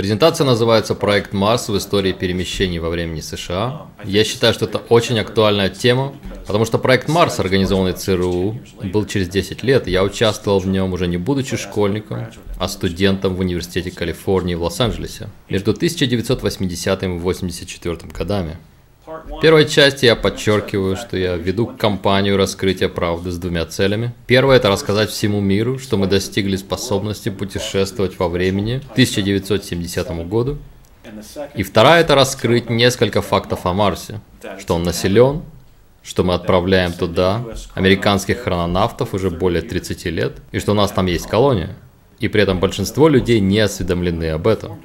Презентация называется «Проект Марс в истории перемещений во времени США». Я считаю, что это очень актуальная тема, потому что проект Марс, организованный ЦРУ, был через 10 лет, я участвовал в нем уже не будучи школьником, а студентом в Университете Калифорнии в Лос-Анджелесе между 1980 и 1984 годами. В первой части я подчеркиваю, что я веду кампанию раскрытия правды с двумя целями. Первое – это рассказать всему миру, что мы достигли способности путешествовать во времени к 1970 году. И вторая – это раскрыть несколько фактов о Марсе, что он населен, что мы отправляем туда американских хрононавтов уже более 30 лет, и что у нас там есть колония. И при этом большинство людей не осведомлены об этом.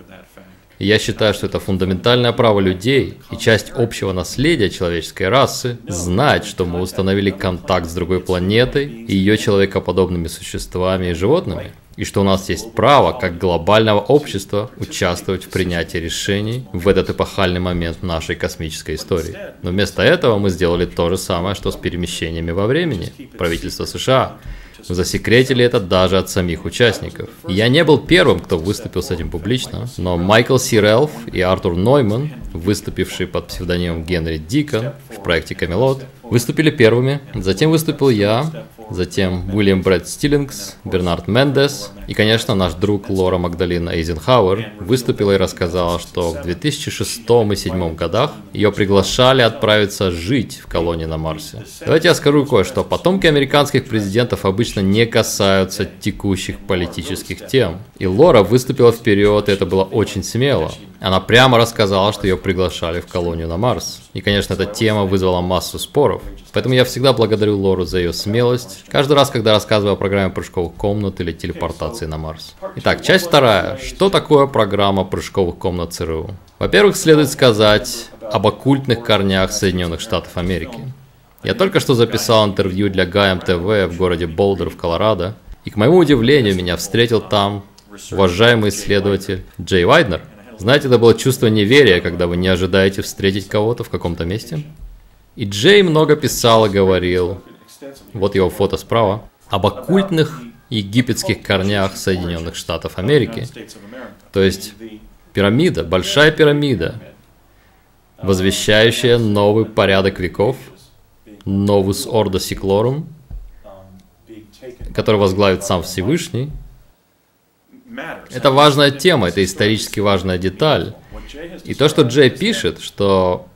Я считаю, что это фундаментальное право людей и часть общего наследия человеческой расы знать, что мы установили контакт с другой планетой и ее человекоподобными существами и животными, и что у нас есть право, как глобального общества, участвовать в принятии решений в этот эпохальный момент нашей космической истории. Но вместо этого мы сделали то же самое, что с перемещениями во времени. Правительство США Засекретили это даже от самих участников. Я не был первым, кто выступил с этим публично, но Майкл Сирелф и Артур Нойман, выступившие под псевдонимом Генри Дикон в проекте «Камелот», выступили первыми. Затем выступил я, затем Уильям Брэд Стиллингс, Бернард Мендес и, конечно, наш друг Лора Магдалина Эйзенхауэр выступила и рассказала, что в 2006 и 2007 годах ее приглашали отправиться жить в колонии на Марсе. Давайте я скажу кое-что. Потомки американских президентов обычно не касаются текущих политических тем. И Лора выступила вперед, и это было очень смело. Она прямо рассказала, что ее приглашали в колонию на Марс. И, конечно, эта тема вызвала массу споров. Поэтому я всегда благодарю Лору за ее смелость, каждый раз, когда рассказываю о программе прыжковых комнат или телепортации на Марс. Итак, часть вторая. Что такое программа прыжковых комнат ЦРУ? Во-первых, следует сказать об оккультных корнях Соединенных Штатов Америки. Я только что записал интервью для ГАМ ТВ в городе Болдер в Колорадо, и к моему удивлению меня встретил там уважаемый исследователь Джей Вайднер – знаете, это было чувство неверия, когда вы не ожидаете встретить кого-то в каком-то месте. И Джей много писал и говорил, вот его фото справа, об оккультных египетских корнях Соединенных Штатов Америки. То есть пирамида, большая пирамида, возвещающая новый порядок веков, новус ордо сиклорум, который возглавит сам Всевышний – это важная тема, это исторически важная деталь. И то, что Джей пишет, что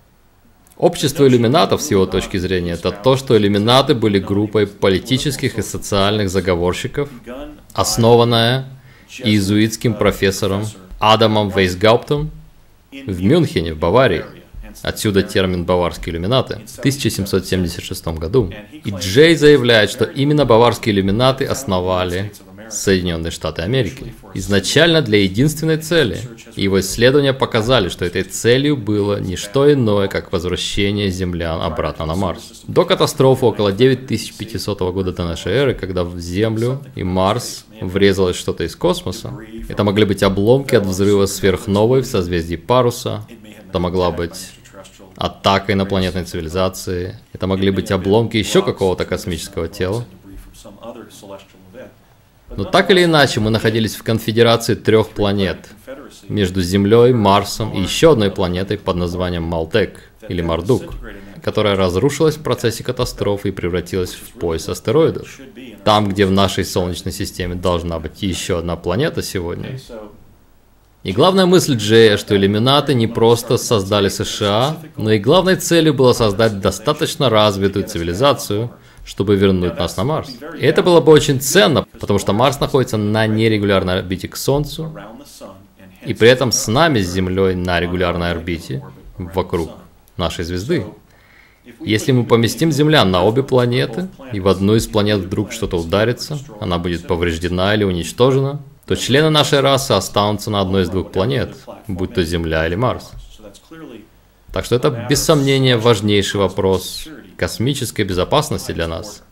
общество иллюминатов, с его точки зрения, это то, что иллюминаты были группой политических и социальных заговорщиков, основанная иезуитским профессором Адамом Вейсгауптом в Мюнхене, в Баварии. Отсюда термин «баварские иллюминаты» в 1776 году. И Джей заявляет, что именно баварские иллюминаты основали Соединенные Штаты Америки. Изначально для единственной цели. его исследования показали, что этой целью было не что иное, как возвращение землян обратно на Марс. До катастрофы около 9500 года до нашей эры, когда в Землю и Марс врезалось что-то из космоса, это могли быть обломки от взрыва сверхновой в созвездии Паруса, это могла быть атака инопланетной цивилизации, это могли быть обломки еще какого-то космического тела. Но так или иначе, мы находились в конфедерации трех планет между Землей, Марсом и еще одной планетой под названием Малтек или Мардук, которая разрушилась в процессе катастрофы и превратилась в пояс астероидов. Там, где в нашей Солнечной системе должна быть еще одна планета сегодня. И главная мысль Джея, что иллюминаты не просто создали США, но и главной целью было создать достаточно развитую цивилизацию, чтобы вернуть нас на Марс. И это было бы очень ценно, потому что Марс находится на нерегулярной орбите к Солнцу, и при этом с нами, с Землей, на регулярной орбите вокруг нашей звезды. Если мы поместим землян на обе планеты, и в одну из планет вдруг что-то ударится, она будет повреждена или уничтожена, то члены нашей расы останутся на одной из двух планет, будь то Земля или Марс. Так что это без сомнения важнейший вопрос космической безопасности для нас.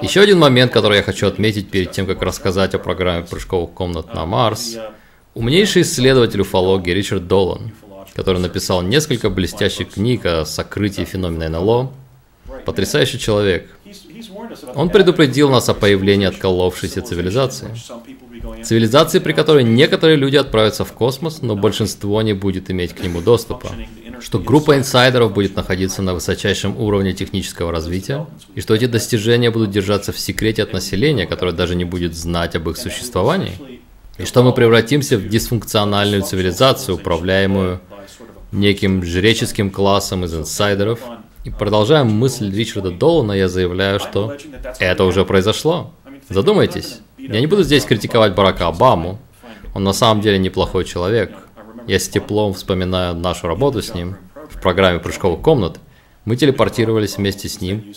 Еще один момент, который я хочу отметить перед тем, как рассказать о программе прыжковых комнат на Марс. Умнейший исследователь уфологии Ричард Долан, который написал несколько блестящих книг о сокрытии феномена НЛО, потрясающий человек. Он предупредил нас о появлении отколовшейся цивилизации. Цивилизации, при которой некоторые люди отправятся в космос, но большинство не будет иметь к нему доступа. Что группа инсайдеров будет находиться на высочайшем уровне технического развития, и что эти достижения будут держаться в секрете от населения, которое даже не будет знать об их существовании. И что мы превратимся в дисфункциональную цивилизацию, управляемую неким жреческим классом из инсайдеров. И продолжая мысль Ричарда Долана, я заявляю, что это уже произошло. Задумайтесь. Я не буду здесь критиковать Барака Обаму. Он на самом деле неплохой человек. Я с теплом вспоминаю нашу работу с ним в программе прыжковых комнат. Мы телепортировались вместе с ним.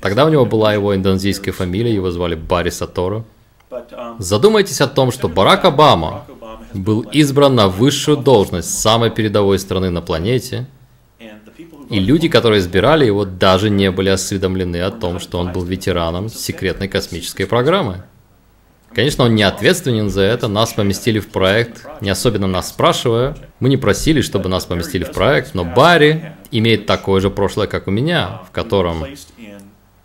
Тогда у него была его индонезийская фамилия, его звали Барри Саторо. Задумайтесь о том, что Барак Обама был избран на высшую должность самой передовой страны на планете, и люди, которые избирали его, даже не были осведомлены о том, что он был ветераном секретной космической программы. Конечно, он не ответственен за это, нас поместили в проект, не особенно нас спрашивая. Мы не просили, чтобы нас поместили в проект, но Барри имеет такое же прошлое, как у меня, в котором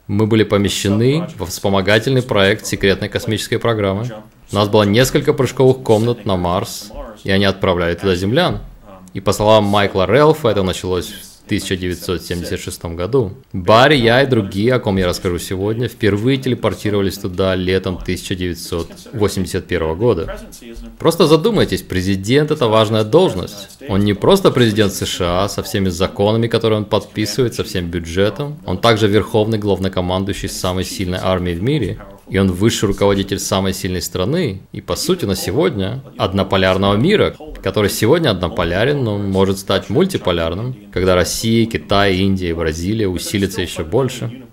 мы были помещены во вспомогательный проект секретной космической программы. У нас было несколько прыжковых комнат на Марс, и они отправляли туда землян. И по словам Майкла Релфа, это началось 1976 году. Барри, я и другие, о ком я расскажу сегодня, впервые телепортировались туда летом 1981 года. Просто задумайтесь, президент это важная должность. Он не просто президент США со всеми законами, которые он подписывает, со всем бюджетом. Он также верховный главнокомандующий самой сильной армии в мире и он высший руководитель самой сильной страны, и по сути на сегодня однополярного мира, который сегодня однополярен, но может стать мультиполярным, когда Россия, Китай, Индия и Бразилия усилятся еще больше.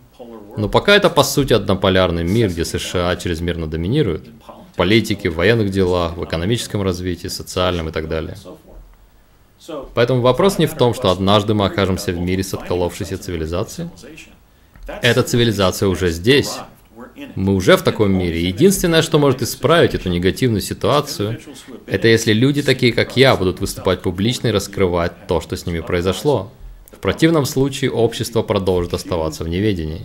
Но пока это по сути однополярный мир, где США чрезмерно доминируют в политике, в военных делах, в экономическом развитии, социальном и так далее. Поэтому вопрос не в том, что однажды мы окажемся в мире с отколовшейся цивилизацией. Эта цивилизация уже здесь, мы уже в таком мире. Единственное, что может исправить эту негативную ситуацию, это если люди, такие как я, будут выступать публично и раскрывать то, что с ними произошло. В противном случае общество продолжит оставаться в неведении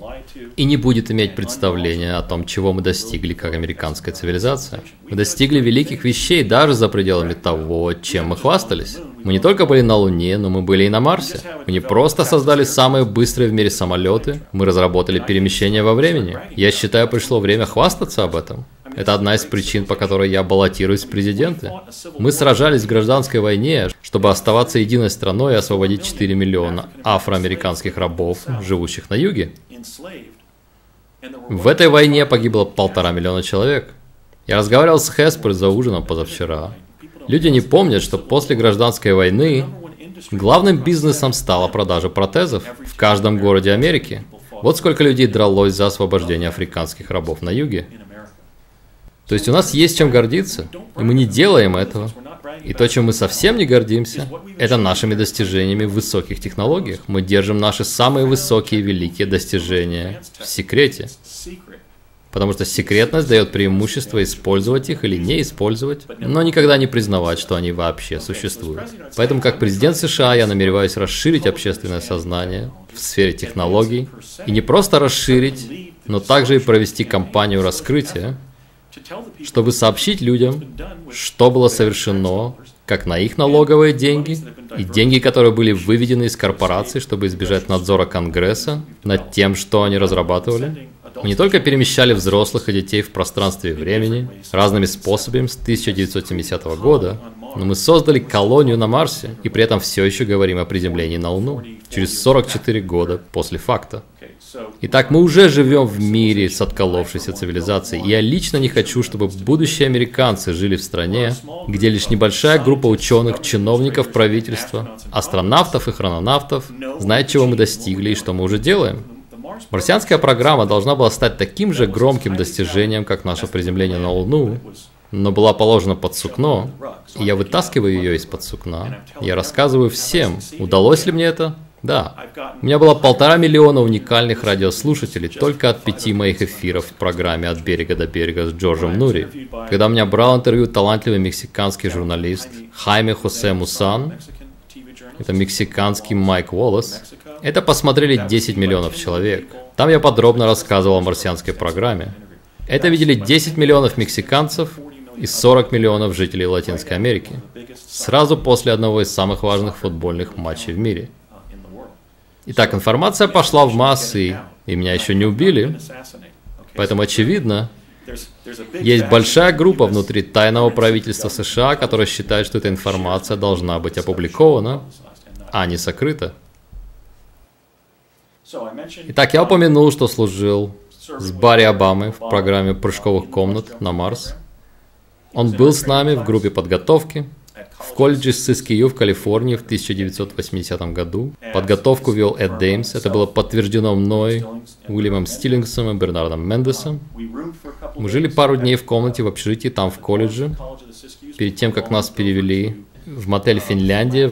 и не будет иметь представления о том, чего мы достигли как американская цивилизация. Мы достигли великих вещей даже за пределами того, чем мы хвастались. Мы не только были на Луне, но мы были и на Марсе. Мы не просто создали самые быстрые в мире самолеты, мы разработали перемещение во времени. Я считаю, пришло время хвастаться об этом. Это одна из причин, по которой я баллотируюсь в президенты. Мы сражались в гражданской войне, чтобы оставаться единой страной и освободить 4 миллиона афроамериканских рабов, живущих на юге. В этой войне погибло полтора миллиона человек. Я разговаривал с Хеспер за ужином позавчера. Люди не помнят, что после гражданской войны главным бизнесом стала продажа протезов в каждом городе Америки. Вот сколько людей дралось за освобождение африканских рабов на юге. То есть у нас есть чем гордиться, и мы не делаем этого. И то, чем мы совсем не гордимся, это нашими достижениями в высоких технологиях. Мы держим наши самые высокие великие достижения в секрете. Потому что секретность дает преимущество использовать их или не использовать, но никогда не признавать, что они вообще существуют. Поэтому как президент США я намереваюсь расширить общественное сознание в сфере технологий. И не просто расширить, но также и провести кампанию раскрытия, чтобы сообщить людям, что было совершено, как на их налоговые деньги и деньги, которые были выведены из корпораций, чтобы избежать надзора Конгресса над тем, что они разрабатывали. Мы не только перемещали взрослых и детей в пространстве и времени разными способами с 1970 года, но мы создали колонию на Марсе и при этом все еще говорим о приземлении на Луну через 44 года после факта. Итак, мы уже живем в мире с отколовшейся цивилизацией, и я лично не хочу, чтобы будущие американцы жили в стране, где лишь небольшая группа ученых, чиновников правительства, астронавтов и хрононавтов знает, чего мы достигли и что мы уже делаем. Марсианская программа должна была стать таким же громким достижением, как наше приземление на Луну, но была положена под сукно, и я вытаскиваю ее из-под сукна. Я рассказываю всем, удалось ли мне это, да. У меня было полтора миллиона уникальных радиослушателей только от пяти моих эфиров в программе «От берега до берега» с Джорджем Нури. Когда меня брал интервью талантливый мексиканский журналист Хайме Хосе Мусан, это мексиканский Майк Уоллес, это посмотрели 10 миллионов человек. Там я подробно рассказывал о марсианской программе. Это видели 10 миллионов мексиканцев и 40 миллионов жителей Латинской Америки, сразу после одного из самых важных футбольных матчей в мире. Итак, информация пошла в массы, и меня еще не убили, поэтому очевидно, есть большая группа внутри тайного правительства США, которая считает, что эта информация должна быть опубликована, а не сокрыта. Итак, я упомянул, что служил с Барри Обамой в программе прыжковых комнат на Марс. Он был с нами в группе подготовки в колледже Сискию в Калифорнии в 1980 году. Подготовку вел Эд Деймс. Это было подтверждено мной, Уильямом Стиллингсом и Бернардом Мендесом. Мы жили пару дней в комнате в общежитии там в колледже, перед тем, как нас перевели в мотель Финляндия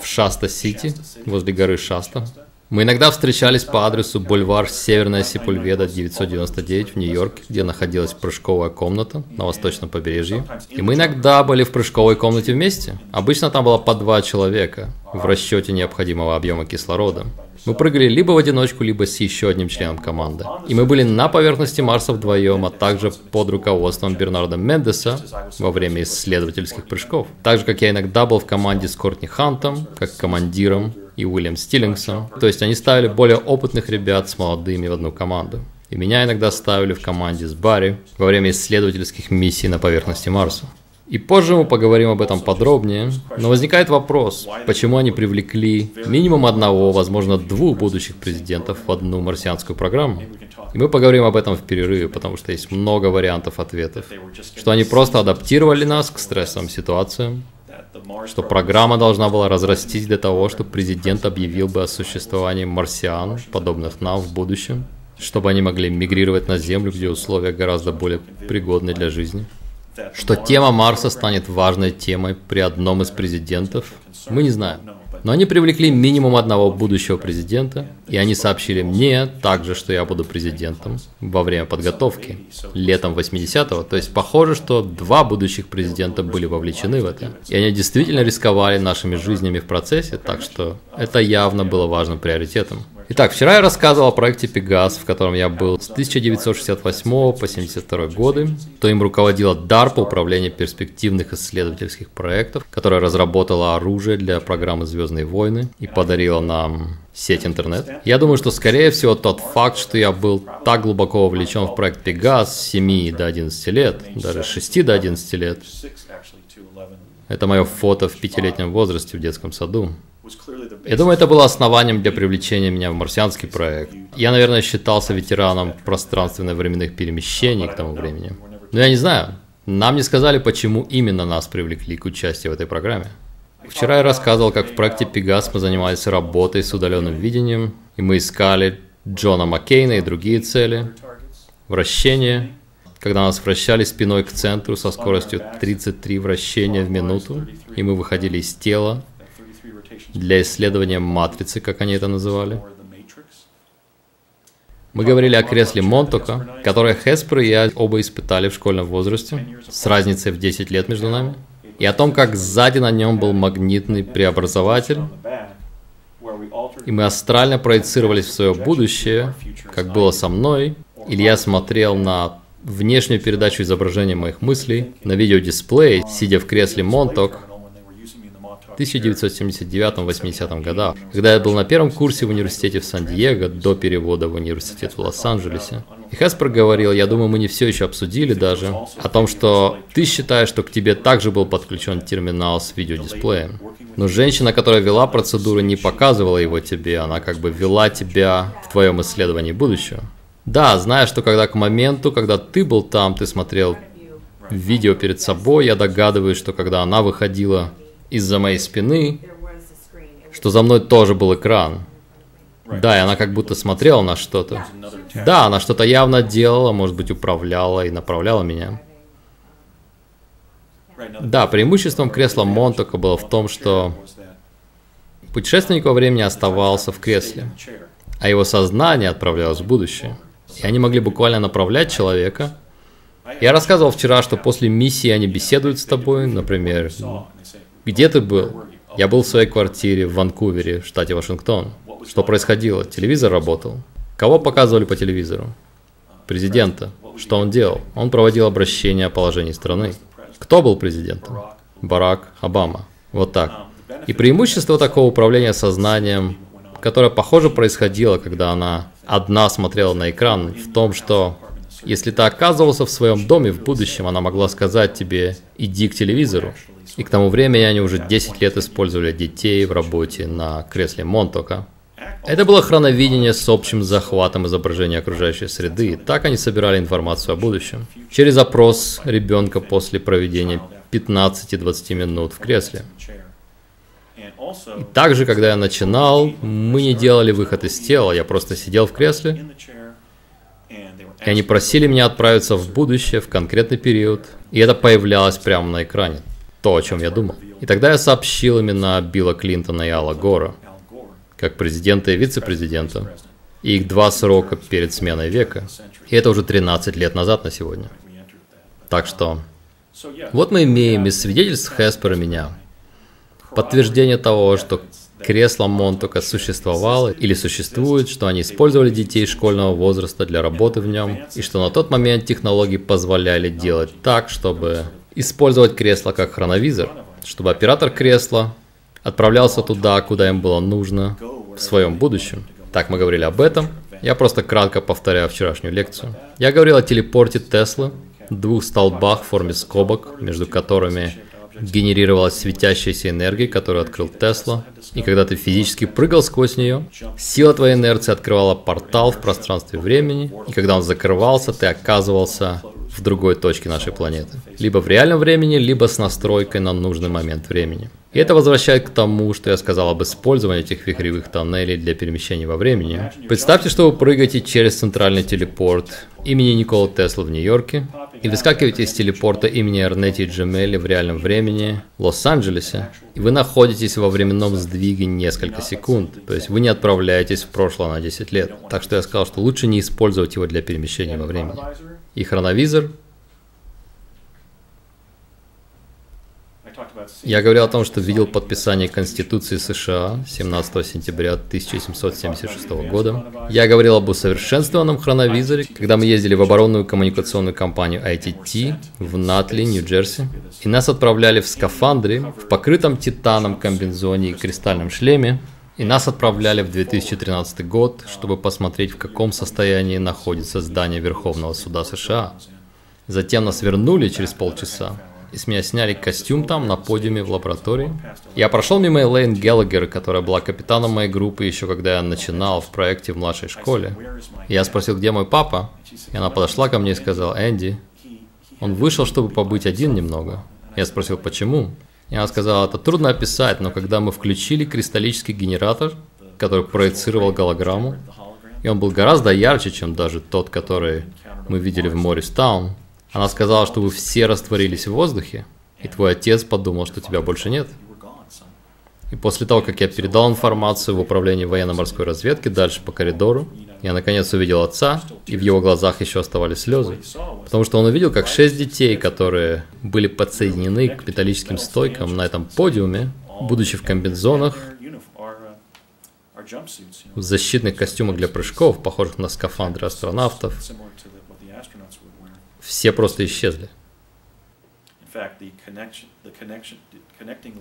в Шаста-Сити, возле горы Шаста. Мы иногда встречались по адресу бульвар Северная Сепульведа 999 в Нью-Йорке, где находилась прыжковая комната на восточном побережье. И мы иногда были в прыжковой комнате вместе. Обычно там было по два человека в расчете необходимого объема кислорода. Мы прыгали либо в одиночку, либо с еще одним членом команды. И мы были на поверхности Марса вдвоем, а также под руководством Бернарда Мендеса во время исследовательских прыжков. Так же, как я иногда был в команде с Кортни Хантом, как командиром и Уильям Стиллингсом. То есть они ставили более опытных ребят с молодыми в одну команду. И меня иногда ставили в команде с Барри во время исследовательских миссий на поверхности Марса. И позже мы поговорим об этом подробнее, но возникает вопрос, почему они привлекли минимум одного, возможно двух будущих президентов в одну марсианскую программу. И мы поговорим об этом в перерыве, потому что есть много вариантов ответов. Что они просто адаптировали нас к стрессовым ситуациям, что программа должна была разрастись для того, чтобы президент объявил бы о существовании марсиан, подобных нам в будущем, чтобы они могли мигрировать на Землю, где условия гораздо более пригодны для жизни. Что тема Марса станет важной темой при одном из президентов, мы не знаем. Но они привлекли минимум одного будущего президента, и они сообщили мне также, что я буду президентом во время подготовки летом 80-го. То есть похоже, что два будущих президента были вовлечены в это. И они действительно рисковали нашими жизнями в процессе, так что это явно было важным приоритетом. Итак, вчера я рассказывал о проекте Пегас, в котором я был с 1968 по 72 годы. То им руководила DARPA, Управление перспективных исследовательских проектов, которая разработала оружие для программы «Звездные войны» и подарила нам сеть интернет. Я думаю, что скорее всего тот факт, что я был так глубоко вовлечен в проект Пегас с 7 до 11 лет, даже с 6 до 11 лет, это мое фото в пятилетнем возрасте в детском саду. Я думаю, это было основанием для привлечения меня в марсианский проект. Я, наверное, считался ветераном пространственно-временных перемещений к тому времени. Но я не знаю. Нам не сказали, почему именно нас привлекли к участию в этой программе. Вчера я рассказывал, как в проекте Пегас мы занимались работой с удаленным видением, и мы искали Джона Маккейна и другие цели, вращение, когда нас вращали спиной к центру со скоростью 33 вращения в минуту, и мы выходили из тела, для исследования матрицы, как они это называли. Мы говорили о кресле Монтока, которое Хеспер и я оба испытали в школьном возрасте, с разницей в 10 лет между нами, и о том, как сзади на нем был магнитный преобразователь, и мы астрально проецировались в свое будущее, как было со мной, или я смотрел на внешнюю передачу изображения моих мыслей на видеодисплее, сидя в кресле Монток, 1979-80 годах, когда я был на первом курсе в университете в Сан-Диего до перевода в университет в Лос-Анджелесе. И Хеспер говорил, я думаю, мы не все еще обсудили даже, о том, что ты считаешь, что к тебе также был подключен терминал с видеодисплеем. Но женщина, которая вела процедуру, не показывала его тебе, она как бы вела тебя в твоем исследовании будущего. Да, зная, что когда к моменту, когда ты был там, ты смотрел видео перед собой, я догадываюсь, что когда она выходила из-за моей спины, что за мной тоже был экран. Да, и она как будто смотрела на что-то. Да, она что-то явно делала, может быть, управляла и направляла меня. Да, преимуществом кресла Монтока было в том, что путешественник во времени оставался в кресле, а его сознание отправлялось в будущее. И они могли буквально направлять человека. Я рассказывал вчера, что после миссии они беседуют с тобой, например, где ты был? Я был в своей квартире в Ванкувере, в штате Вашингтон. Что происходило? Телевизор работал. Кого показывали по телевизору? Президента. Что он делал? Он проводил обращение о положении страны. Кто был президентом? Барак Обама. Вот так. И преимущество такого управления сознанием, которое, похоже, происходило, когда она одна смотрела на экран, в том, что если ты оказывался в своем доме в будущем, она могла сказать тебе «иди к телевизору». И к тому времени они уже 10 лет использовали детей в работе на кресле Монтока. Это было хроновидение с общим захватом изображения окружающей среды. Так они собирали информацию о будущем. Через опрос ребенка после проведения 15-20 минут в кресле. И также, когда я начинал, мы не делали выход из тела, я просто сидел в кресле, и они просили меня отправиться в будущее, в конкретный период, и это появлялось прямо на экране, то, о чем я думал. И тогда я сообщил именно Билла Клинтона и Алла Гора, как президента и вице-президента, и их два срока перед сменой века. И это уже 13 лет назад на сегодня. Так что, вот мы имеем из свидетельств Хеспера меня подтверждение того, что кресло Монтука существовало или существует, что они использовали детей школьного возраста для работы в нем, и что на тот момент технологии позволяли делать так, чтобы использовать кресло как хроновизор, чтобы оператор кресла отправлялся туда, куда им было нужно в своем будущем. Так мы говорили об этом. Я просто кратко повторяю вчерашнюю лекцию. Я говорил о телепорте Теслы, двух столбах в форме скобок, между которыми генерировалась светящаяся энергия, которую открыл Тесла, и когда ты физически прыгал сквозь нее, сила твоей инерции открывала портал в пространстве времени, и когда он закрывался, ты оказывался в другой точке нашей планеты. Либо в реальном времени, либо с настройкой на нужный момент времени. И это возвращает к тому, что я сказал об использовании этих вихревых тоннелей для перемещения во времени. Представьте, что вы прыгаете через центральный телепорт имени Никола Тесла в Нью-Йорке, и выскакиваете из телепорта имени Эрнети Джемели в реальном времени в Лос-Анджелесе, и вы находитесь во временном сдвиге несколько секунд, то есть вы не отправляетесь в прошлое на 10 лет. Так что я сказал, что лучше не использовать его для перемещения во времени. И хроновизор Я говорил о том, что видел подписание Конституции США 17 сентября 1776 года. Я говорил об усовершенствованном хроновизоре, когда мы ездили в оборонную коммуникационную компанию ITT в Натли, Нью-Джерси. И нас отправляли в скафандре, в покрытом титаном комбинзоне и кристальном шлеме. И нас отправляли в 2013 год, чтобы посмотреть, в каком состоянии находится здание Верховного суда США. Затем нас вернули через полчаса, и с меня сняли костюм там, на подиуме в лаборатории. Я прошел мимо Элейн Геллагер, которая была капитаном моей группы еще когда я начинал в проекте в младшей школе. И я спросил, где мой папа, и она подошла ко мне и сказала, Энди, он вышел, чтобы побыть один немного. Я спросил, почему? И она сказала, это трудно описать, но когда мы включили кристаллический генератор, который проецировал голограмму, и он был гораздо ярче, чем даже тот, который мы видели в Морристаун, она сказала, что вы все растворились в воздухе, и твой отец подумал, что тебя больше нет. И после того, как я передал информацию в управление военно-морской разведки дальше по коридору, я наконец увидел отца, и в его глазах еще оставались слезы. Потому что он увидел, как шесть детей, которые были подсоединены к металлическим стойкам на этом подиуме, будучи в комбинзонах, в защитных костюмах для прыжков, похожих на скафандры астронавтов, все просто исчезли.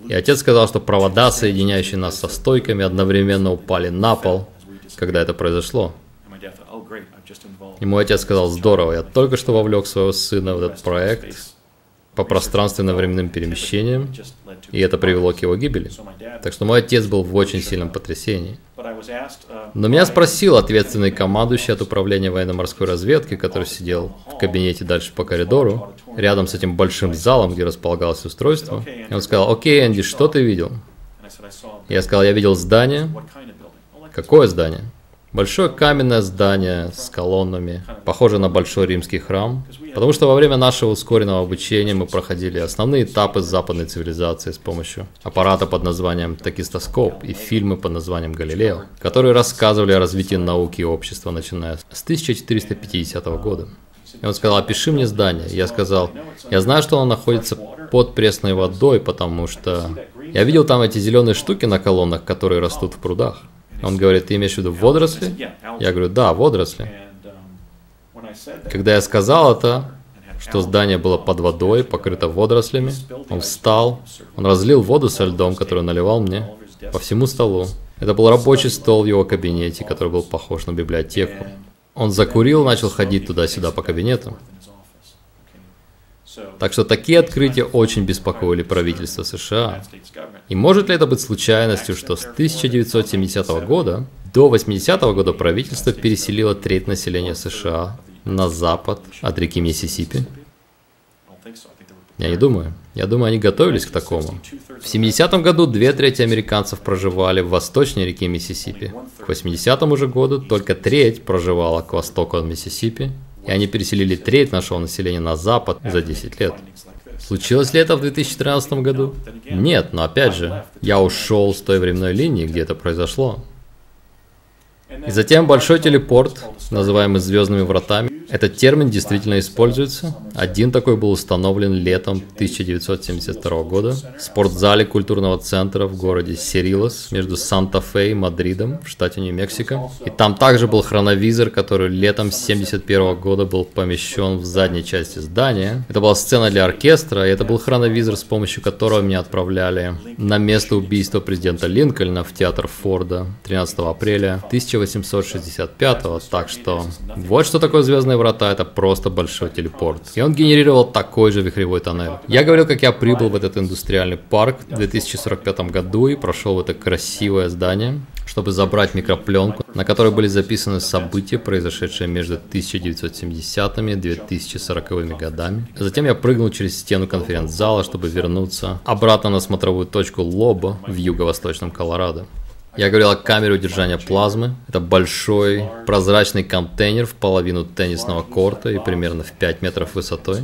И отец сказал, что провода, соединяющие нас со стойками, одновременно упали на пол, когда это произошло. И мой отец сказал, здорово, я только что вовлек своего сына в этот проект, по пространственно-временным перемещениям, и это привело к его гибели. Так что мой отец был в очень сильном потрясении. Но меня спросил ответственный командующий от управления военно-морской разведки, который сидел в кабинете дальше по коридору, рядом с этим большим залом, где располагалось устройство. И он сказал, окей, Энди, что ты видел? Я сказал, я видел здание. Какое здание? Большое каменное здание с колоннами, похоже на большой римский храм, потому что во время нашего ускоренного обучения мы проходили основные этапы западной цивилизации с помощью аппарата под названием токистоскоп и фильмы под названием Галилео, которые рассказывали о развитии науки и общества, начиная с 1450 года. И он сказал, опиши мне здание. Я сказал, я знаю, что оно находится под пресной водой, потому что я видел там эти зеленые штуки на колоннах, которые растут в прудах. Он говорит, ты имеешь в виду водоросли? Я говорю, да, водоросли. Когда я сказал это, что здание было под водой, покрыто водорослями. Он встал, он разлил воду со льдом, которую наливал мне, по всему столу. Это был рабочий стол в его кабинете, который был похож на библиотеку. Он закурил, начал ходить туда-сюда по кабинету. Так что такие открытия очень беспокоили правительство США. И может ли это быть случайностью, что с 1970 года до 80 года правительство переселило треть населения США на запад от реки Миссисипи? Я не думаю. Я думаю, они готовились к такому. В 70-м году две трети американцев проживали в восточной реке Миссисипи. К 80-му же году только треть проживала к востоку от Миссисипи, и они переселили треть нашего населения на запад за 10 лет. Случилось ли это в 2013 году? Нет, но опять же, я ушел с той временной линии, где это произошло. И затем большой телепорт, называемый звездными вратами, этот термин действительно используется. Один такой был установлен летом 1972 года в спортзале культурного центра в городе Серилос между Санта-Фе и Мадридом в штате Нью-Мексико. И там также был хроновизор, который летом 1971 года был помещен в задней части здания. Это была сцена для оркестра, и это был хроновизор, с помощью которого меня отправляли на место убийства президента Линкольна в театр Форда 13 апреля 1865. Так что вот что такое звездные врата это просто большой телепорт. И он генерировал такой же вихревой тоннель. Я говорил, как я прибыл в этот индустриальный парк в 2045 году и прошел в это красивое здание, чтобы забрать микропленку, на которой были записаны события, произошедшие между 1970-ми и 2040-ми годами. Затем я прыгнул через стену конференц-зала, чтобы вернуться обратно на смотровую точку Лоба в юго-восточном Колорадо. Я говорил о камере удержания плазмы. Это большой прозрачный контейнер в половину теннисного корта и примерно в 5 метров высотой.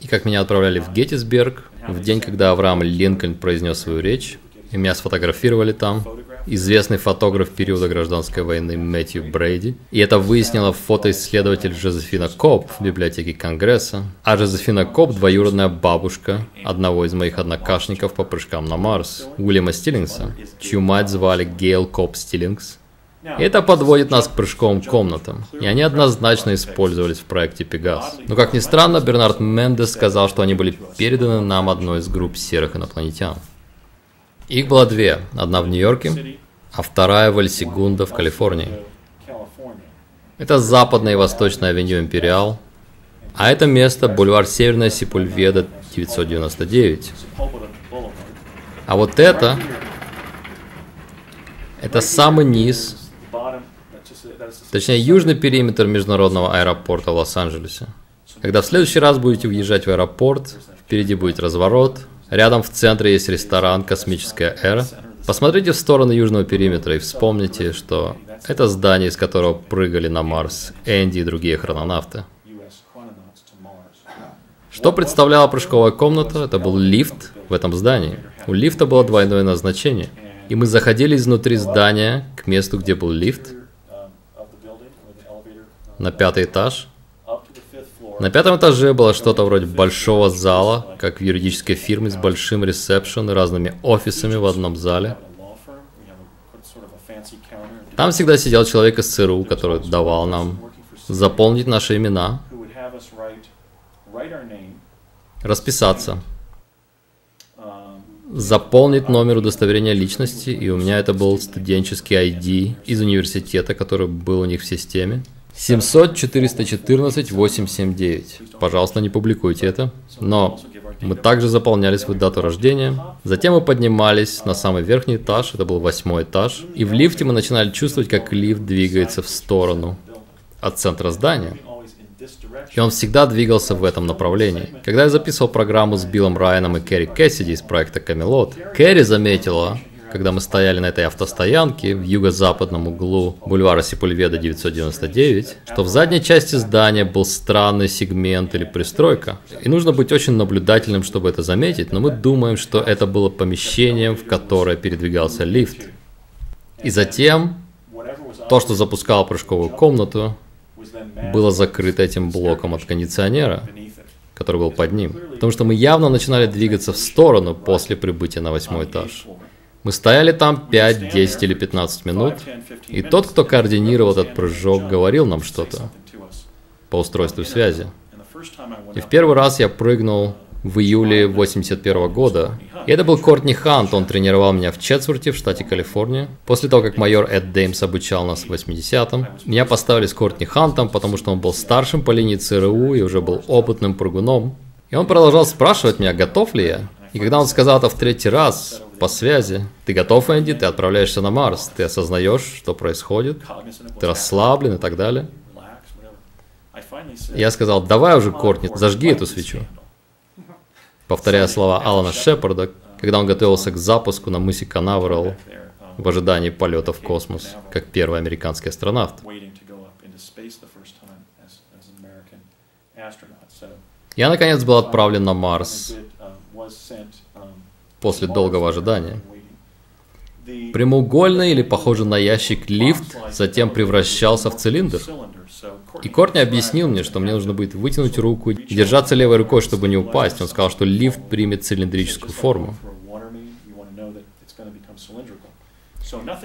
И как меня отправляли в Геттисберг в день, когда Авраам Линкольн произнес свою речь, и меня сфотографировали там известный фотограф периода гражданской войны Мэтью Брейди. И это выяснила фотоисследователь Жозефина Коп в библиотеке Конгресса. А Жозефина Коп – двоюродная бабушка одного из моих однокашников по прыжкам на Марс, Уильяма Стиллингса, чью мать звали Гейл Коп Стиллингс. Это подводит нас к прыжковым комнатам, и они однозначно использовались в проекте Пегас. Но как ни странно, Бернард Мендес сказал, что они были переданы нам одной из групп серых инопланетян. Их было две. Одна в Нью-Йорке, а вторая в Эльсигундо в Калифорнии. Это западная и восточная авеню Империал, а это место бульвар Северная Сипульведа 999. А вот это, это самый низ, точнее южный периметр международного аэропорта в Лос-Анджелесе. Когда в следующий раз будете уезжать в аэропорт, впереди будет разворот, Рядом в центре есть ресторан «Космическая эра». Посмотрите в сторону южного периметра и вспомните, что это здание, из которого прыгали на Марс Энди и другие хрононавты. Что представляла прыжковая комната? Это был лифт в этом здании. У лифта было двойное назначение. И мы заходили изнутри здания к месту, где был лифт, на пятый этаж. На пятом этаже было что-то вроде большого зала, как в юридической фирме с большим ресепшн и разными офисами в одном зале. Там всегда сидел человек из ЦРУ, который давал нам заполнить наши имена, расписаться, заполнить номер удостоверения личности, и у меня это был студенческий ID из университета, который был у них в системе. 700 414 879. Пожалуйста, не публикуйте это. Но мы также заполняли свою дату рождения. Затем мы поднимались на самый верхний этаж, это был восьмой этаж. И в лифте мы начинали чувствовать, как лифт двигается в сторону от центра здания. И он всегда двигался в этом направлении. Когда я записывал программу с Биллом Райаном и Керри Кэссиди из проекта Камелот, Керри заметила, когда мы стояли на этой автостоянке в юго-западном углу бульвара Сипульведа 999, что в задней части здания был странный сегмент или пристройка. И нужно быть очень наблюдательным, чтобы это заметить, но мы думаем, что это было помещением, в которое передвигался лифт. И затем то, что запускало прыжковую комнату, было закрыто этим блоком от кондиционера, который был под ним. Потому что мы явно начинали двигаться в сторону после прибытия на восьмой этаж. Мы стояли там 5, 10 или 15 минут, и тот, кто координировал этот прыжок, говорил нам что-то по устройству связи. И в первый раз я прыгнул в июле 81 года. И это был Кортни Хант, он тренировал меня в Четверти в штате Калифорния. После того, как майор Эд Деймс обучал нас в 80-м, меня поставили с Кортни Хантом, потому что он был старшим по линии ЦРУ и уже был опытным прыгуном. И он продолжал спрашивать меня, готов ли я. И когда он сказал это в третий раз, по связи, ты готов, Энди, ты отправляешься на Марс, ты осознаешь, что происходит, ты расслаблен и так далее. Я сказал, давай уже, Кортни, зажги эту свечу. Повторяя слова Алана Шепарда, когда он готовился к запуску на мысе Канаверал в ожидании полета в космос, как первый американский астронавт. Я, наконец, был отправлен на Марс после долгого ожидания. Прямоугольный или похожий на ящик лифт затем превращался в цилиндр. И Кортни объяснил мне, что мне нужно будет вытянуть руку держаться левой рукой, чтобы не упасть. Он сказал, что лифт примет цилиндрическую форму.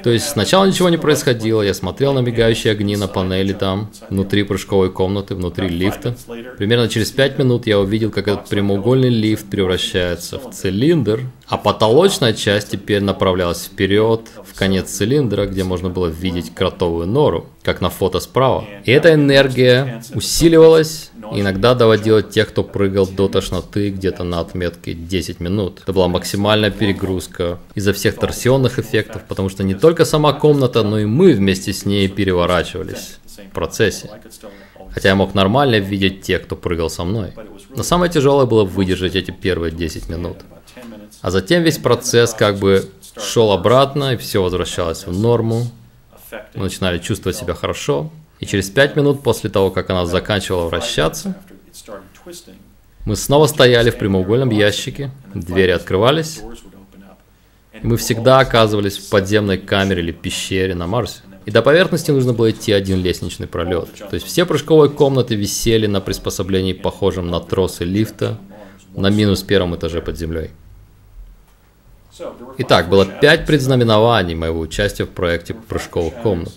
То есть сначала ничего не происходило, я смотрел на мигающие огни на панели там, внутри прыжковой комнаты, внутри лифта. Примерно через пять минут я увидел, как этот прямоугольный лифт превращается в цилиндр, а потолочная часть теперь направлялась вперед, в конец цилиндра, где можно было видеть кротовую нору, как на фото справа. И эта энергия усиливалась, иногда доводила тех, кто прыгал до тошноты где-то на отметке 10 минут. Это была максимальная перегрузка из-за всех торсионных эффектов, потому что не только сама комната, но и мы вместе с ней переворачивались в процессе. Хотя я мог нормально видеть тех, кто прыгал со мной. Но самое тяжелое было выдержать эти первые 10 минут. А затем весь процесс как бы шел обратно, и все возвращалось в норму. Мы начинали чувствовать себя хорошо. И через пять минут после того, как она заканчивала вращаться, мы снова стояли в прямоугольном ящике, двери открывались, и мы всегда оказывались в подземной камере или пещере на Марсе. И до поверхности нужно было идти один лестничный пролет. То есть все прыжковые комнаты висели на приспособлении, похожем на тросы лифта, на минус первом этаже под землей. Итак, было пять предзнаменований моего участия в проекте прыжковых комнат.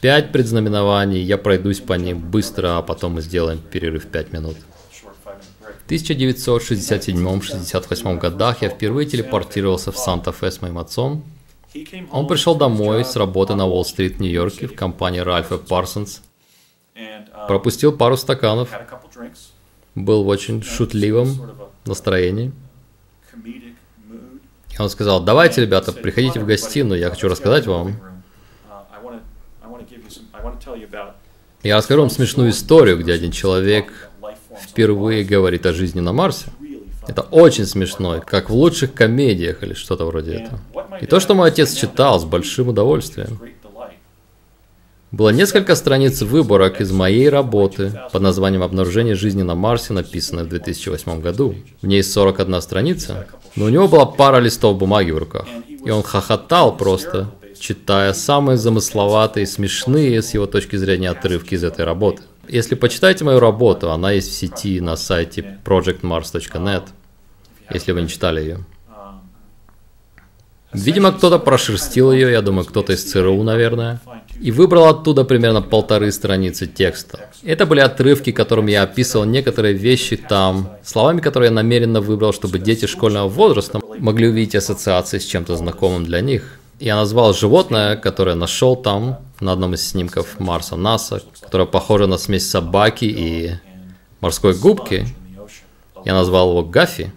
Пять предзнаменований, я пройдусь по ним быстро, а потом мы сделаем перерыв 5 минут. В 1967-68 годах я впервые телепортировался в Санта-Фе с моим отцом. Он пришел домой с работы на Уолл-стрит в Нью-Йорке в компании Ральфа Парсонс. Пропустил пару стаканов. Был в очень шутливом настроении. И он сказал, давайте, ребята, приходите в гостиную, я хочу рассказать вам. Я расскажу вам смешную историю, где один человек впервые говорит о жизни на Марсе. Это очень смешно, как в лучших комедиях или что-то вроде этого. И то, что мой отец читал с большим удовольствием. Было несколько страниц выборок из моей работы под названием «Обнаружение жизни на Марсе», написанной в 2008 году. В ней 41 страница, но у него была пара листов бумаги в руках. И он хохотал просто, читая самые замысловатые, смешные с его точки зрения отрывки из этой работы. Если почитаете мою работу, она есть в сети на сайте projectmars.net, если вы не читали ее. Видимо, кто-то прошерстил ее, я думаю, кто-то из ЦРУ, наверное, и выбрал оттуда примерно полторы страницы текста. Это были отрывки, которым я описывал некоторые вещи там, словами, которые я намеренно выбрал, чтобы дети школьного возраста могли увидеть ассоциации с чем-то знакомым для них. Я назвал животное, которое нашел там, на одном из снимков Марса НАСА, которое похоже на смесь собаки и морской губки. Я назвал его Гаффи.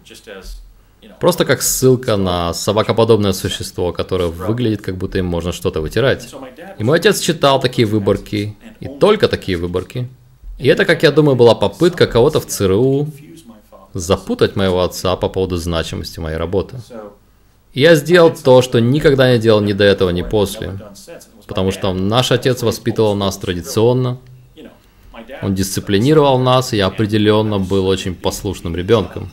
Просто как ссылка на собакоподобное существо, которое выглядит, как будто им можно что-то вытирать. И мой отец читал такие выборки, и только такие выборки. И это, как я думаю, была попытка кого-то в ЦРУ запутать моего отца по поводу значимости моей работы. И я сделал то, что никогда не делал ни до этого, ни после. Потому что наш отец воспитывал нас традиционно, он дисциплинировал нас, и я определенно был очень послушным ребенком.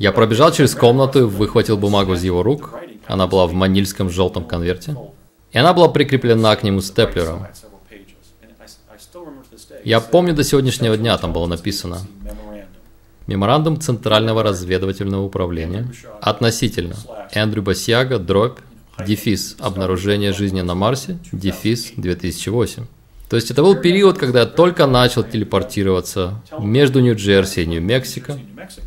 Я пробежал через комнату и выхватил бумагу из его рук. Она была в манильском желтом конверте. И она была прикреплена к нему степлером. Я помню до сегодняшнего дня, там было написано. Меморандум Центрального разведывательного управления относительно Эндрю Басьяга, дробь, дефис «Обнаружение жизни на Марсе», дефис 2008. То есть это был период, когда я только начал телепортироваться между Нью-Джерси и Нью-Мексико,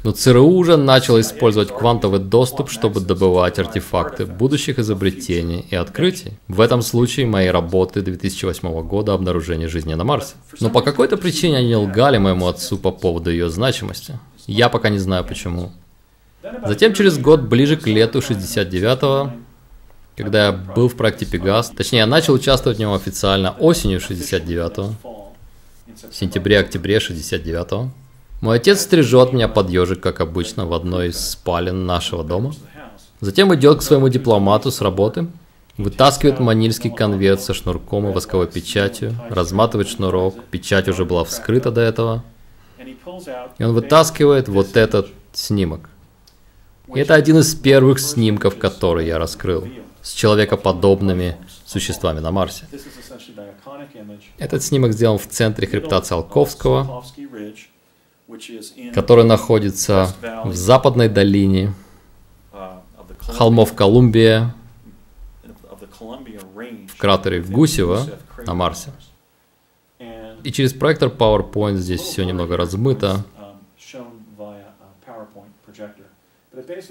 но ЦРУ уже начал использовать квантовый доступ, чтобы добывать артефакты будущих изобретений и открытий. В этом случае моей работы 2008 года обнаружение жизни на Марсе. Но по какой-то причине они лгали моему отцу по поводу ее значимости. Я пока не знаю почему. Затем через год, ближе к лету 69-го, когда я был в проекте Пегас, точнее, я начал участвовать в нем официально осенью 69-го, в сентябре-октябре 69-го. Мой отец стрижет меня под ежик, как обычно, в одной из спален нашего дома. Затем идет к своему дипломату с работы, вытаскивает манильский конверт со шнурком и восковой печатью, разматывает шнурок, печать уже была вскрыта до этого, и он вытаскивает вот этот снимок. И это один из первых снимков, которые я раскрыл с человекоподобными существами на Марсе. Этот снимок сделан в центре хребта Циолковского, который находится в западной долине холмов Колумбия, в кратере Гусева на Марсе. И через проектор PowerPoint здесь все немного размыто.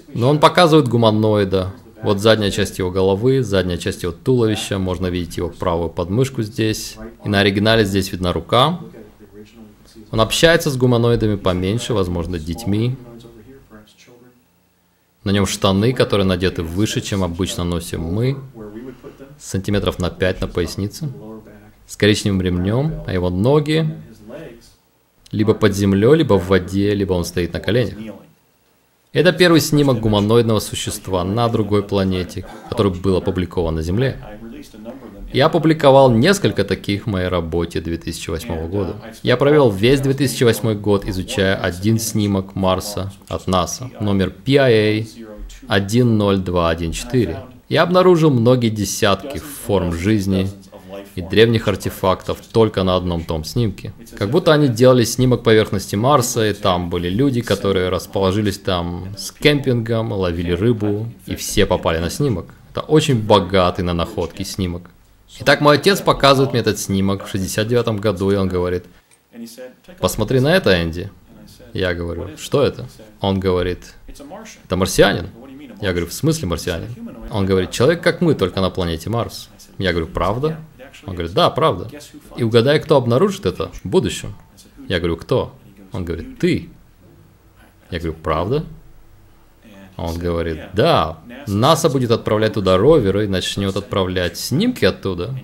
Но он показывает гуманоида, вот задняя часть его головы, задняя часть его туловища, можно видеть его правую подмышку здесь. И на оригинале здесь видна рука. Он общается с гуманоидами поменьше, возможно, детьми. На нем штаны, которые надеты выше, чем обычно носим мы, сантиметров на 5 на пояснице, с коричневым ремнем, а его ноги либо под землей, либо в воде, либо он стоит на коленях. Это первый снимок гуманоидного существа на другой планете, который был опубликован на Земле. Я опубликовал несколько таких в моей работе 2008 года. Я провел весь 2008 год, изучая один снимок Марса от НАСА, номер PIA 10214. Я обнаружил многие десятки форм жизни, и древних артефактов только на одном том снимке. Как будто они делали снимок поверхности Марса, и там были люди, которые расположились там с кемпингом, ловили рыбу, и все попали на снимок. Это очень богатый на находки снимок. Итак, мой отец показывает мне этот снимок в 69 году, и он говорит, посмотри на это, Энди. Я говорю, что это? Он говорит, это марсианин. Я говорю, в смысле марсианин? Он говорит, человек как мы, только на планете Марс. Я говорю, правда? Он говорит, да, правда. И угадай, кто обнаружит это в будущем. Я говорю, кто? Он говорит, ты. Я говорю, правда? Он говорит, да, НАСА будет отправлять туда роверы и начнет отправлять снимки оттуда,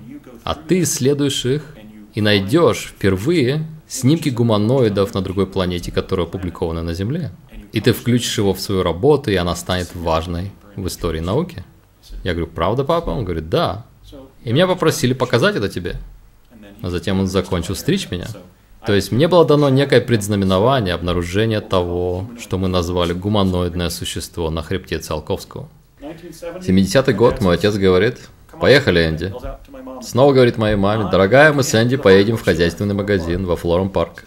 а ты исследуешь их и найдешь впервые снимки гуманоидов на другой планете, которые опубликованы на Земле. И ты включишь его в свою работу, и она станет важной в истории науки. Я говорю, правда, папа? Он говорит, да. И меня попросили показать это тебе. А затем он закончил стричь меня. То есть мне было дано некое предзнаменование, обнаружение того, что мы назвали гуманоидное существо на хребте Циолковского. 70-й год, мой отец говорит, поехали, Энди. Снова говорит моей маме, дорогая, мы с Энди поедем в хозяйственный магазин во Флором Парк.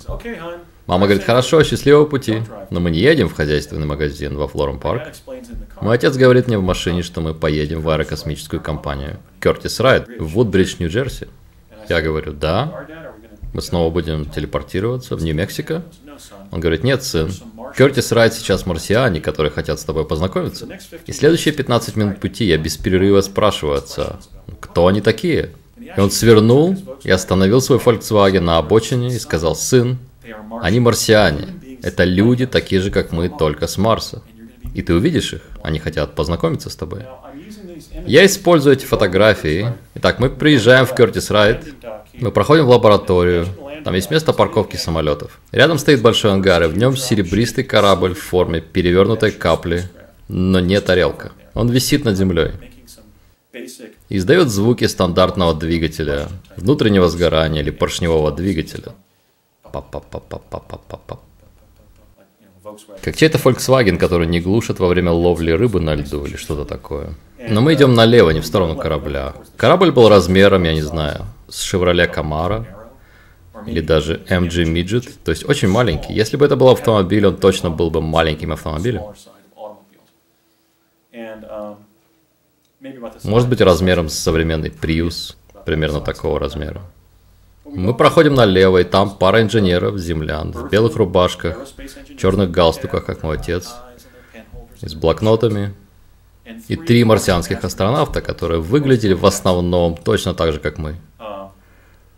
Мама говорит, хорошо, счастливого пути. Но мы не едем в хозяйственный магазин во Флором Парк. Мой отец говорит мне в машине, что мы поедем в аэрокосмическую компанию Curtiss-Wright в Вудбридж, Нью-Джерси. Я говорю, да. Мы снова будем телепортироваться в Нью-Мексико? Он говорит, нет, сын. Curtiss-Wright сейчас марсиане, которые хотят с тобой познакомиться. И следующие 15 минут пути я без перерыва спрашиваю отца, кто они такие? И он свернул и остановил свой Volkswagen на обочине и сказал, сын, они марсиане. Это люди, такие же, как мы, только с Марса. И ты увидишь их. Они хотят познакомиться с тобой. Я использую эти фотографии. Итак, мы приезжаем в Кертис Райт. Мы проходим в лабораторию. Там есть место парковки самолетов. Рядом стоит большой ангар, и в нем серебристый корабль в форме перевернутой капли, но не тарелка. Он висит над землей. Издает звуки стандартного двигателя, внутреннего сгорания или поршневого двигателя. Как чей-то Volkswagen, который не глушит во время ловли рыбы на льду или что-то такое. Но мы идем налево, не в сторону корабля. Корабль был размером, я не знаю, с Chevrolet Camaro или даже MG Midget, то есть очень маленький. Если бы это был автомобиль, он точно был бы маленьким автомобилем. Может быть размером с современный Prius, примерно такого размера. Мы проходим налево, и там пара инженеров, землян, в белых рубашках, черных галстуках, как мой отец, и с блокнотами, и три марсианских астронавта, которые выглядели в основном точно так же, как мы.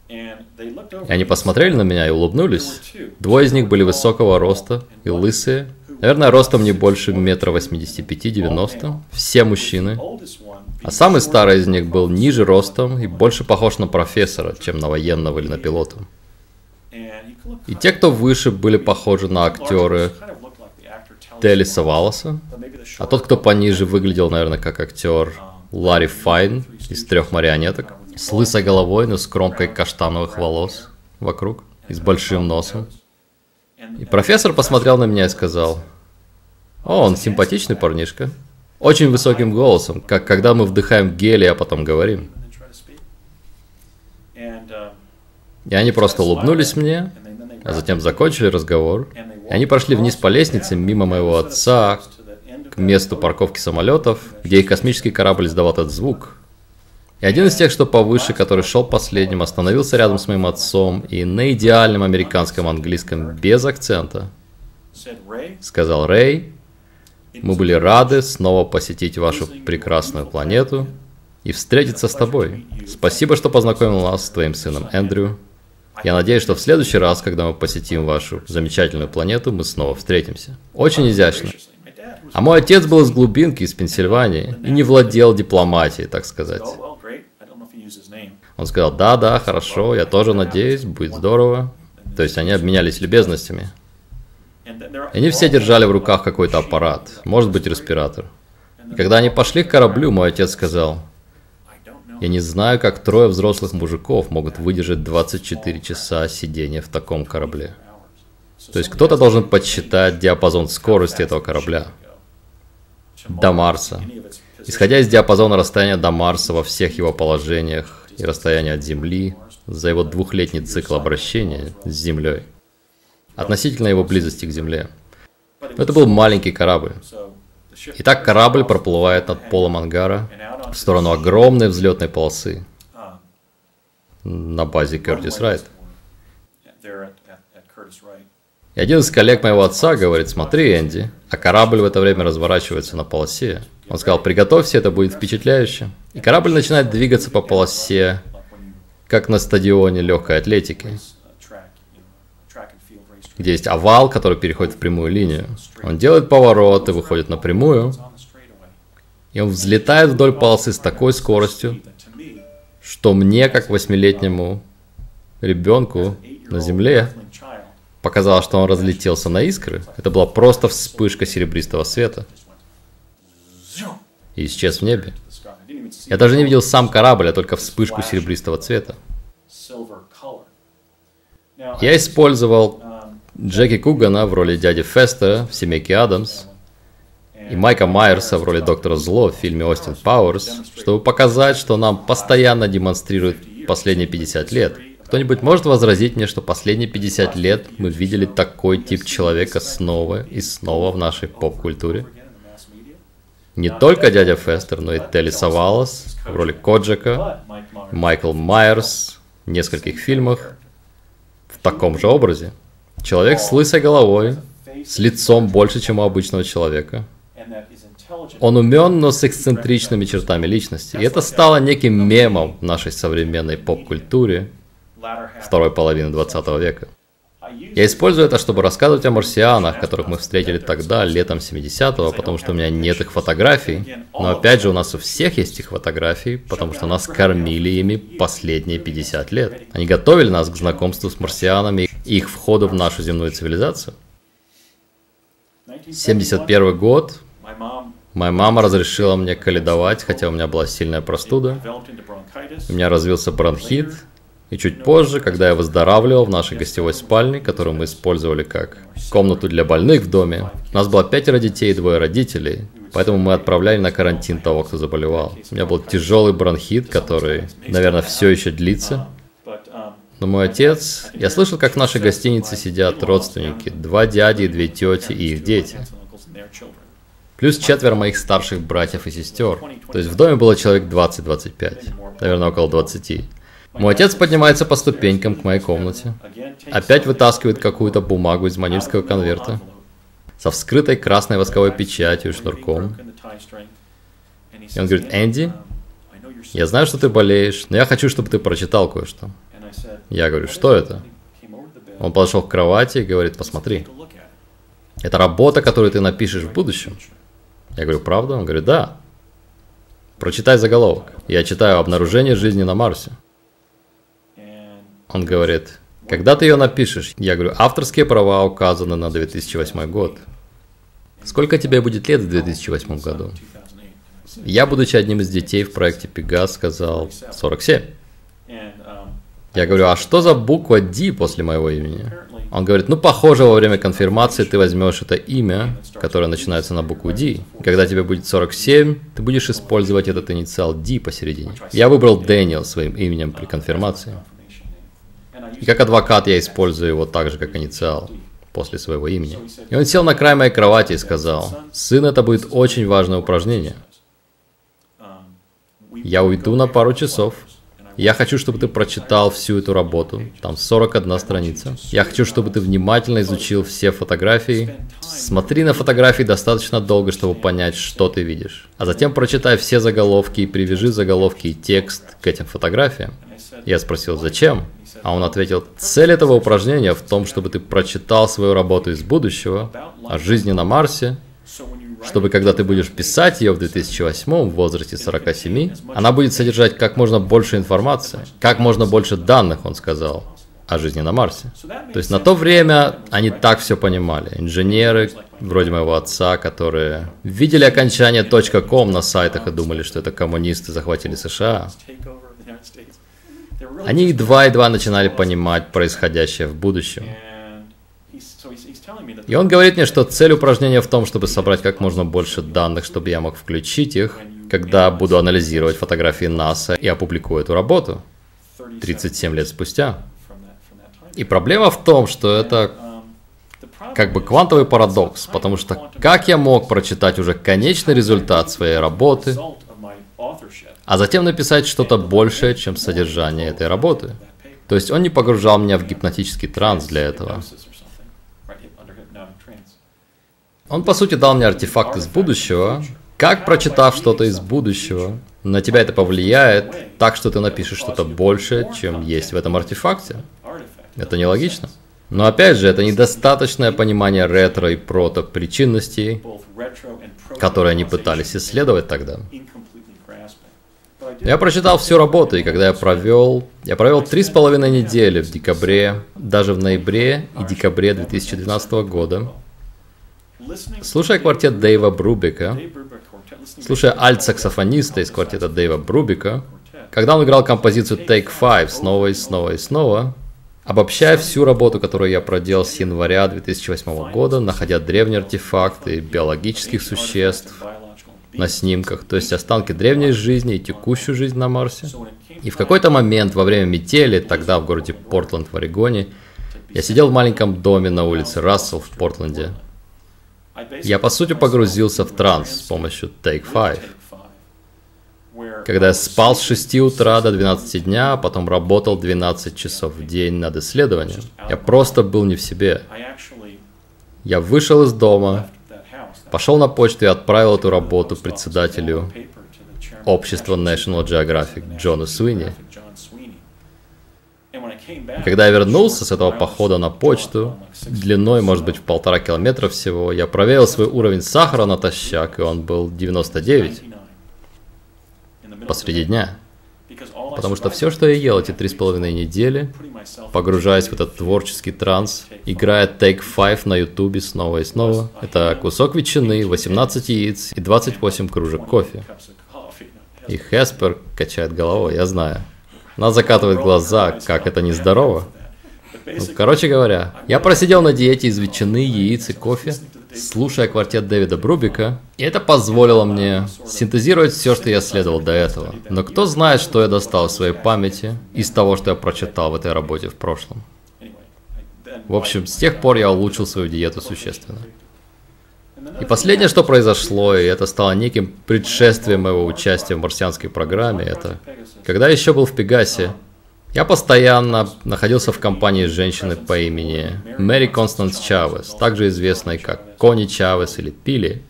И они посмотрели на меня и улыбнулись. Двое из них были высокого роста и лысые. Наверное, ростом не больше метра восьмидесяти пяти-девяносто. Все мужчины. А самый старый из них был ниже ростом и больше похож на профессора, чем на военного или на пилота. И те, кто выше, были похожи на актеры Телиса Валласа, а тот, кто пониже, выглядел, наверное, как актер Ларри Файн из трех марионеток, с лысой головой, но с кромкой каштановых волос вокруг и с большим носом. И профессор посмотрел на меня и сказал, «О, он симпатичный парнишка». Очень высоким голосом, как когда мы вдыхаем гелий, а потом говорим. И они просто улыбнулись мне, а затем закончили разговор. И они прошли вниз по лестнице мимо моего отца к месту парковки самолетов, где их космический корабль издавал этот звук. И один из тех, что повыше, который шел последним, остановился рядом с моим отцом и на идеальном американском английском без акцента сказал Рэй, мы были рады снова посетить вашу прекрасную планету и встретиться с тобой. Спасибо, что познакомил нас с твоим сыном Эндрю. Я надеюсь, что в следующий раз, когда мы посетим вашу замечательную планету, мы снова встретимся. Очень изящно. А мой отец был из глубинки, из Пенсильвании, и не владел дипломатией, так сказать. Он сказал, да, да, хорошо, я тоже надеюсь, будет здорово. То есть они обменялись любезностями. Они все держали в руках какой-то аппарат, может быть респиратор. И когда они пошли к кораблю, мой отец сказал, я не знаю, как трое взрослых мужиков могут выдержать 24 часа сидения в таком корабле. То есть кто-то должен подсчитать диапазон скорости этого корабля до Марса. Исходя из диапазона расстояния до Марса во всех его положениях и расстояния от Земли за его двухлетний цикл обращения с Землей относительно его близости к Земле. Но это был маленький корабль. Итак, корабль проплывает над полом ангара в сторону огромной взлетной полосы на базе Кертис Райт. И один из коллег моего отца говорит, смотри, Энди, а корабль в это время разворачивается на полосе. Он сказал, приготовься, это будет впечатляюще. И корабль начинает двигаться по полосе, как на стадионе легкой атлетики где есть овал, который переходит в прямую линию. Он делает поворот и выходит на прямую, и он взлетает вдоль полосы с такой скоростью, что мне, как восьмилетнему ребенку на Земле, показалось, что он разлетелся на искры. Это была просто вспышка серебристого света. И исчез в небе. Я даже не видел сам корабль, а только вспышку серебристого цвета. Я использовал Джеки Кугана в роли дяди Феста в «Семейке Адамс» и Майка Майерса в роли доктора Зло в фильме «Остин Пауэрс», чтобы показать, что нам постоянно демонстрируют последние 50 лет. Кто-нибудь может возразить мне, что последние 50 лет мы видели такой тип человека снова и снова в нашей поп-культуре? Не только дядя Фестер, но и Телли Савалас в роли Коджика, Майкл Майерс в нескольких фильмах в таком же образе. Человек с лысой головой, с лицом больше, чем у обычного человека. Он умен, но с эксцентричными чертами личности. И это стало неким мемом в нашей современной поп-культуре второй половины 20 века. Я использую это, чтобы рассказывать о марсианах, которых мы встретили тогда, летом 70-го, потому что у меня нет их фотографий. Но опять же, у нас у всех есть их фотографии, потому что нас кормили ими последние 50 лет. Они готовили нас к знакомству с марсианами и их входу в нашу земную цивилизацию. 71 год. Моя мама разрешила мне каледовать, хотя у меня была сильная простуда. У меня развился бронхит, и чуть позже, когда я выздоравливал в нашей гостевой спальне, которую мы использовали как комнату для больных в доме, у нас было пятеро детей и двое родителей, поэтому мы отправляли на карантин того, кто заболевал. У меня был тяжелый бронхит, который, наверное, все еще длится. Но мой отец... Я слышал, как в нашей гостинице сидят родственники, два дяди и две тети и их дети. Плюс четверо моих старших братьев и сестер. То есть в доме было человек 20-25, наверное, около 20. Мой отец поднимается по ступенькам к моей комнате. Опять вытаскивает какую-то бумагу из манильского конверта со вскрытой красной восковой печатью и шнурком. И он говорит, Энди, я знаю, что ты болеешь, но я хочу, чтобы ты прочитал кое-что. Я говорю, что это? Он подошел к кровати и говорит, посмотри. Это работа, которую ты напишешь в будущем. Я говорю, правда? Он говорит, да. Прочитай заголовок. Я читаю «Обнаружение жизни на Марсе». Он говорит, когда ты ее напишешь? Я говорю, авторские права указаны на 2008 год. Сколько тебе будет лет в 2008 году? Я, будучи одним из детей в проекте Пегас, сказал 47. Я говорю, а что за буква D после моего имени? Он говорит, ну похоже, во время конфирмации ты возьмешь это имя, которое начинается на букву D. Когда тебе будет 47, ты будешь использовать этот инициал D посередине. Я выбрал Дэниел своим именем при конфирмации. И как адвокат я использую его так же, как инициал после своего имени. И он сел на край моей кровати и сказал, «Сын, это будет очень важное упражнение. Я уйду на пару часов. Я хочу, чтобы ты прочитал всю эту работу. Там 41 страница. Я хочу, чтобы ты внимательно изучил все фотографии. Смотри на фотографии достаточно долго, чтобы понять, что ты видишь. А затем прочитай все заголовки и привяжи заголовки и текст к этим фотографиям. Я спросил, зачем? А он ответил, цель этого упражнения в том, чтобы ты прочитал свою работу из будущего о жизни на Марсе, чтобы когда ты будешь писать ее в 2008 в возрасте 47, она будет содержать как можно больше информации, как можно больше данных, он сказал, о жизни на Марсе. То есть на то время они так все понимали. Инженеры, вроде моего отца, которые видели окончание .com на сайтах и думали, что это коммунисты захватили США. Они едва-едва начинали понимать происходящее в будущем. И он говорит мне, что цель упражнения в том, чтобы собрать как можно больше данных, чтобы я мог включить их, когда буду анализировать фотографии НАСА и опубликую эту работу 37 лет спустя. И проблема в том, что это как бы квантовый парадокс, потому что как я мог прочитать уже конечный результат своей работы, а затем написать что-то большее, чем содержание этой работы. То есть он не погружал меня в гипнотический транс для этого. Он, по сути, дал мне артефакт из будущего. Как, прочитав что-то из будущего, на тебя это повлияет так, что ты напишешь что-то большее, чем есть в этом артефакте? Это нелогично. Но опять же, это недостаточное понимание ретро и прото причинностей, которые они пытались исследовать тогда. Я прочитал всю работу, и когда я провел... Я провел три с половиной недели в декабре, даже в ноябре и декабре 2012 года, слушая квартет Дэйва Брубика, слушая альт-саксофониста из квартета Дэйва Брубика, когда он играл композицию Take Five снова и снова и снова, обобщая всю работу, которую я проделал с января 2008 года, находя древние артефакты биологических существ, на снимках, то есть останки древней жизни и текущую жизнь на Марсе. И в какой-то момент во время метели, тогда в городе Портленд в Орегоне, я сидел в маленьком доме на улице Рассел в Портленде. Я по сути погрузился в транс с помощью Take Five. Когда я спал с 6 утра до 12 дня, а потом работал 12 часов в день над исследованием. Я просто был не в себе. Я вышел из дома, Пошел на почту и отправил эту работу председателю общества National Geographic Джону Суини. Когда я вернулся с этого похода на почту, длиной, может быть, в полтора километра всего, я проверил свой уровень сахара натощак, и он был 99 посреди дня. Потому что все, что я ел эти три с половиной недели, погружаясь в этот творческий транс, играя Take Five на ютубе снова и снова, это кусок ветчины, 18 яиц и 28 кружек кофе. И Хеспер качает головой, я знаю. Она закатывает глаза, как это нездорово. Ну, короче говоря, я просидел на диете из ветчины, яиц и кофе, слушая квартет Дэвида Брубика, и это позволило мне синтезировать все, что я следовал до этого. Но кто знает, что я достал в своей памяти из того, что я прочитал в этой работе в прошлом. В общем, с тех пор я улучшил свою диету существенно. И последнее, что произошло, и это стало неким предшествием моего участия в марсианской программе, это когда я еще был в Пегасе, Я постоянно находился в компании женщины по имени Мэри Констанс Чавес, также известной как Кони Чавес или Пили.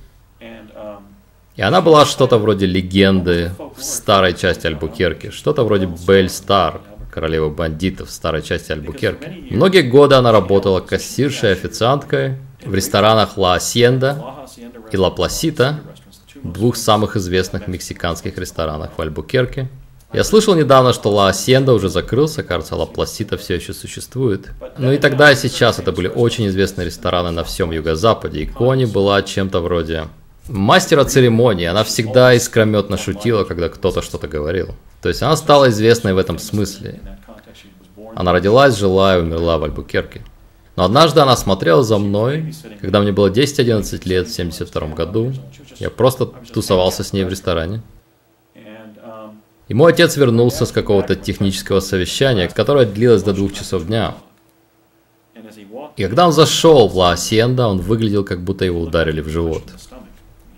И она была что-то вроде легенды в старой части Альбукерки, что-то вроде Бель Стар, королевы бандитов в старой части Альбукерки. Многие годы она работала кассиршей официанткой в ресторанах Ла Асьенда и Ла Пласита, двух самых известных мексиканских ресторанах в Альбукерке. Я слышал недавно, что Ла Асьенда уже закрылся, кажется, Ла Пласита все еще существует. Ну и тогда и сейчас это были очень известные рестораны на всем юго-западе, и Кони была чем-то вроде мастера церемонии. Она всегда искрометно шутила, когда кто-то что-то говорил. То есть она стала известной в этом смысле. Она родилась, жила и умерла в Альбукерке. Но однажды она смотрела за мной, когда мне было 10-11 лет в 72 году. Я просто тусовался с ней в ресторане. И мой отец вернулся с какого-то технического совещания, которое длилось до двух часов дня. И когда он зашел в Ла Асьенда, он выглядел, как будто его ударили в живот.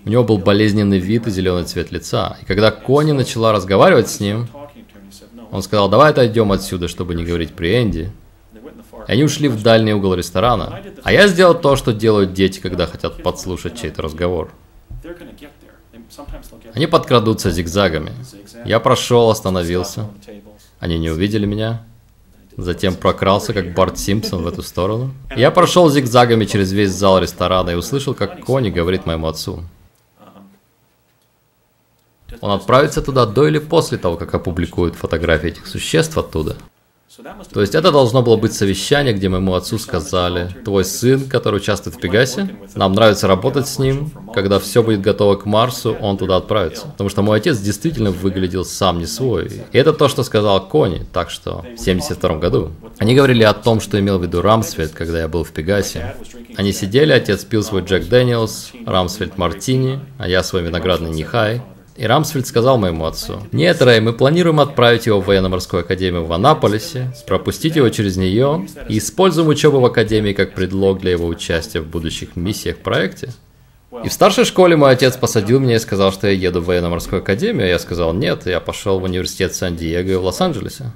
У него был болезненный вид и зеленый цвет лица. И когда Кони начала разговаривать с ним, он сказал, давай отойдем отсюда, чтобы не говорить при Энди. И они ушли в дальний угол ресторана. А я сделал то, что делают дети, когда хотят подслушать чей-то разговор. Они подкрадутся зигзагами. Я прошел, остановился. Они не увидели меня. Затем прокрался, как Барт Симпсон, в эту сторону. Я прошел зигзагами через весь зал ресторана и услышал, как Кони говорит моему отцу. Он отправится туда до или после того, как опубликуют фотографии этих существ оттуда. То есть это должно было быть совещание, где моему отцу сказали, твой сын, который участвует в Пегасе, нам нравится работать с ним, когда все будет готово к Марсу, он туда отправится. Потому что мой отец действительно выглядел сам не свой. И это то, что сказал Кони, так что в 72 году. Они говорили о том, что имел в виду Рамсфельд, когда я был в Пегасе. Они сидели, отец пил свой Джек Дэниелс, Рамсфельд Мартини, а я свой виноградный Нихай. И Рамсфельд сказал моему отцу, «Нет, Рэй, мы планируем отправить его в военно-морскую академию в Анаполисе, пропустить его через нее и используем учебу в академии как предлог для его участия в будущих миссиях в проекте». И в старшей школе мой отец посадил меня и сказал, что я еду в военно-морскую академию. Я сказал, нет, я пошел в университет Сан-Диего и в Лос-Анджелесе.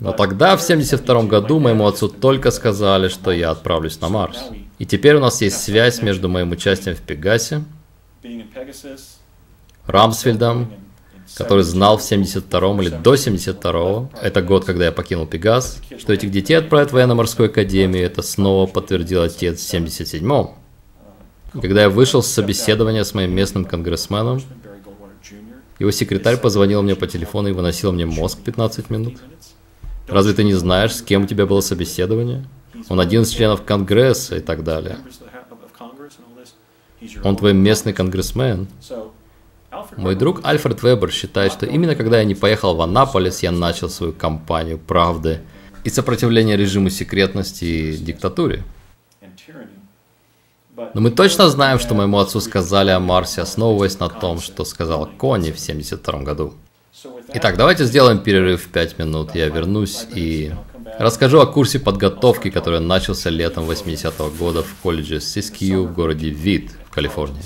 Но тогда, в 72 году, моему отцу только сказали, что я отправлюсь на Марс. И теперь у нас есть связь между моим участием в Пегасе Рамсфельдом, который знал в 72-м или до 72-го, это год, когда я покинул Пегас, что этих детей отправят в военно-морскую академию, это снова подтвердил отец в 77-м. Когда я вышел с собеседования с моим местным конгрессменом, его секретарь позвонил мне по телефону и выносил мне мозг 15 минут. Разве ты не знаешь, с кем у тебя было собеседование? Он один из членов Конгресса и так далее. Он твой местный конгрессмен. Мой друг Альфред Вебер считает, что именно когда я не поехал в Анаполис, я начал свою кампанию правды и сопротивления режиму секретности и диктатуре. Но мы точно знаем, что моему отцу сказали о Марсе, основываясь на том, что сказал Кони в 72 году. Итак, давайте сделаем перерыв в 5 минут. Я вернусь и расскажу о курсе подготовки, который начался летом 80-го года в колледже Сискью в городе Вит в Калифорнии.